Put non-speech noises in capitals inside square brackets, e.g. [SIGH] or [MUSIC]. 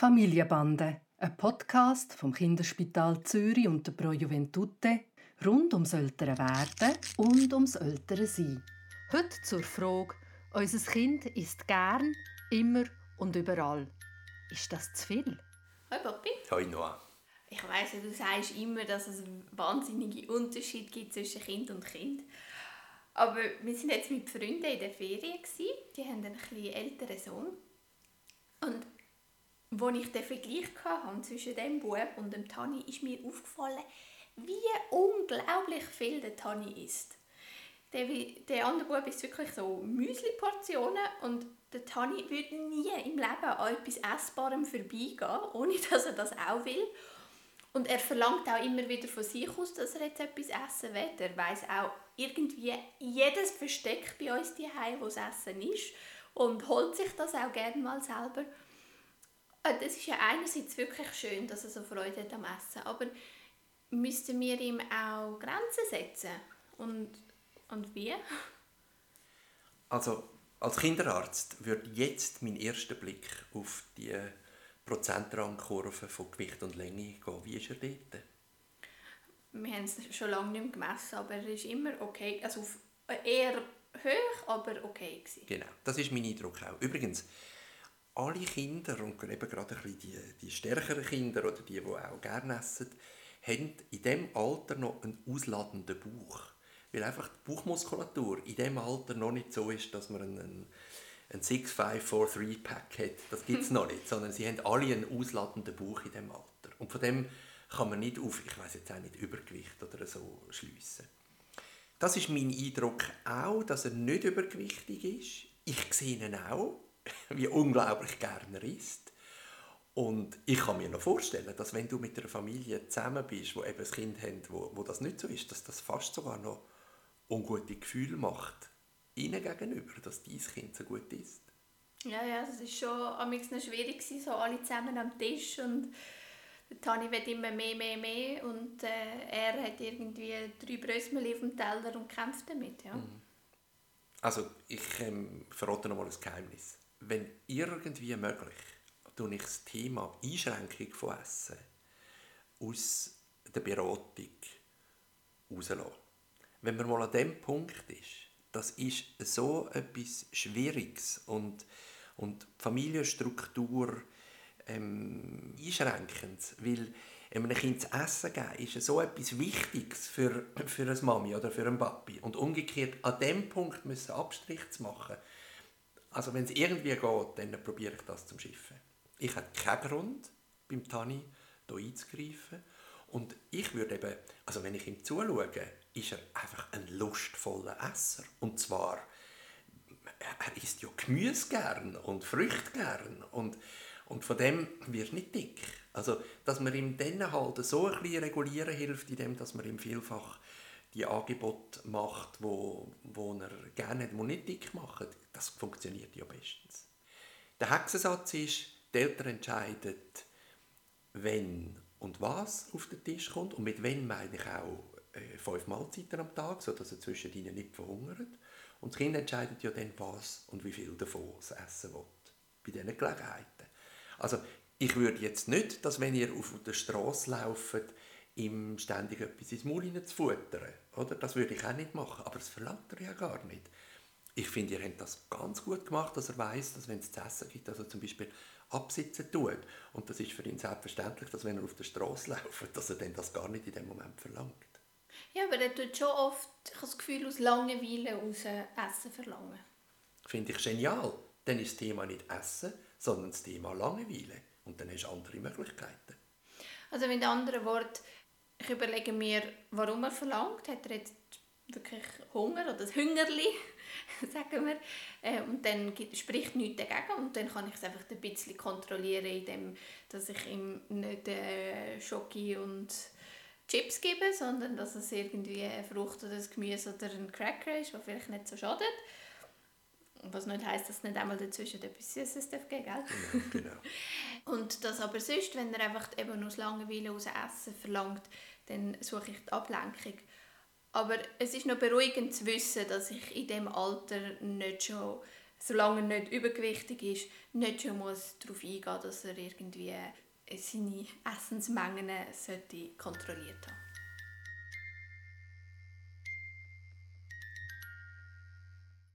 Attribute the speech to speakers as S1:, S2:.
S1: Familienbande, ein Podcast vom Kinderspital Zürich und der Pro Juventute rund ums ältere Werden und ums ältere Sein. Heute zur Frage, unser Kind isst gern, immer und überall. Ist das zu viel?
S2: Hoi Papi.
S3: Hoi Noah.
S2: Ich weiss ja, du sagst immer, dass es einen wahnsinnigen Unterschied gibt zwischen Kind und Kind. Aber wir sind jetzt mit Freunden in der Ferien. Gewesen. Die haben einen etwas älteren Sohn. Und als ich den Vergleich hatte zwischen dem Bub und dem Tani, ist mir aufgefallen, wie unglaublich viel der Tani isst. Der, der andere Bub ist wirklich so Müsli-Portionen und der Tani würde nie im Leben an etwas Essbarem vorbeigehen, ohne [LAUGHS] dass er das auch will. Und er verlangt auch immer wieder von sich aus, dass er jetzt etwas essen will. Er weiß auch irgendwie jedes Versteck bei uns daheim, wo das Essen ist und holt sich das auch gerne mal selber. Äh, das ist ja einerseits wirklich schön, dass er so Freude hat am Essen, aber müssten wir ihm auch Grenzen setzen? Und, und wie?
S3: Also, als Kinderarzt würde jetzt mein erster Blick auf die Prozentrangkurve von Gewicht und Länge gehen. Wie ist er dort?
S2: Wir haben es schon lange nicht mehr gemessen, aber er ist immer okay. Also eher hoch, aber okay. Gewesen.
S3: Genau, das ist mein Eindruck auch. Übrigens, alle Kinder, und eben gerade ein die, die stärkeren Kinder oder die, die auch gerne essen, haben in diesem Alter noch einen ausladenden Bauch. Weil einfach die Bauchmuskulatur in diesem Alter noch nicht so ist, dass man einen, einen 6-5-4-3-Pack hat. Das gibt es noch nicht. Sondern sie haben alle einen ausladenden Bauch in diesem Alter. Und von dem kann man nicht auf, ich weiß jetzt auch nicht, Übergewicht oder so schliessen. Das ist mein Eindruck auch, dass er nicht übergewichtig ist. Ich sehe ihn auch, wie unglaublich gerne er isst. Und ich kann mir noch vorstellen, dass wenn du mit einer Familie zusammen bist, wo eben ein Kind hat, wo, wo das nicht so ist, dass das fast sogar noch ungute Gefühle macht, ihnen gegenüber, dass dein Kind so gut ist.
S2: Ja, ja, das ist schon am noch schwierig so alle zusammen am Tisch und Tani wird immer mehr, mehr, mehr und äh, er hat irgendwie drei Brösmeli auf dem Teller und kämpft damit, ja. Mhm.
S3: Also ich ähm, verrate noch mal ein Geheimnis. Wenn irgendwie möglich, tue ich das Thema Einschränkung von Essen aus der Beratung rauslassen. Wenn man mal an dem Punkt ist, das ist so etwas Schwieriges und, und Familienstruktur ähm, einschränkend, weil einem Kind zu essen geben ist so etwas Wichtiges für, für eine Mami oder für einen Papi. Und umgekehrt, an dem Punkt müssen Abstrich zu machen. Also wenn es irgendwie geht, dann probiere ich das zum Schiffen. Ich habe keinen Grund, beim Tani hier einzugreifen. Und ich würde eben, also wenn ich ihm zuschaue, ist er einfach ein lustvoller Esser. Und zwar, er isst ja Gemüse gern und Früchte gern. Und und von dem wird nicht dick. Also, dass man ihm dann halt so ein bisschen regulieren hilft, indem dass man ihm vielfach die Angebote macht, wo, wo er gerne hat, die nicht dick machen, das funktioniert ja bestens. Der Hexensatz ist, die Eltern entscheiden, wenn und was auf den Tisch kommt. Und mit wenn meine ich auch äh, fünf Mahlzeiten am Tag, sodass er zwischen ihnen nicht verhungert. Und das Kind entscheidet ja dann, was und wie viel davon es essen will. Bei diesen Gelegenheiten. Also ich würde jetzt nicht, dass wenn ihr auf der Straße lauft, ihm ständig etwas ins Maul zu futtern. Oder? Das würde ich auch nicht machen, aber das verlangt er ja gar nicht. Ich finde, ihr habt das ganz gut gemacht, dass er weiß, dass wenn es zu essen gibt, also zum Beispiel absitzen tut. Und das ist für ihn selbstverständlich, dass wenn er auf der Straße [LAUGHS] läuft, dass er dann das gar nicht in dem Moment verlangt.
S2: Ja, aber er tut schon oft, ich habe das Gefühl, aus Langeweile aus Essen verlangen.
S3: Finde ich genial. Dann ist das Thema nicht Essen, sondern das Thema Langeweile. Und dann hast du andere Möglichkeiten.
S2: Also mit anderen Worten, ich überlege mir, warum er verlangt. Hat er jetzt wirklich Hunger oder das Hüngerli, [LAUGHS] sagen wir. Äh, und dann spricht nichts dagegen und dann kann ich es einfach ein bisschen kontrollieren, indem dass ich ihm nicht äh, Schoki und Chips gebe, sondern dass es irgendwie eine Frucht oder ein Gemüse oder ein Cracker ist, was vielleicht nicht so schadet. Was nicht heisst, dass es nicht einmal dazwischen etwas Süßes darf geben gell?
S3: Genau, genau. [LAUGHS]
S2: Und das aber sonst, wenn er einfach eben aus Langeweile aus Essen verlangt, dann suche ich die Ablenkung. Aber es ist noch beruhigend zu wissen, dass ich in dem Alter nicht schon solange er nicht übergewichtig ist, nicht schon muss darauf eingehen, dass er irgendwie seine Essensmengen sollte kontrolliert haben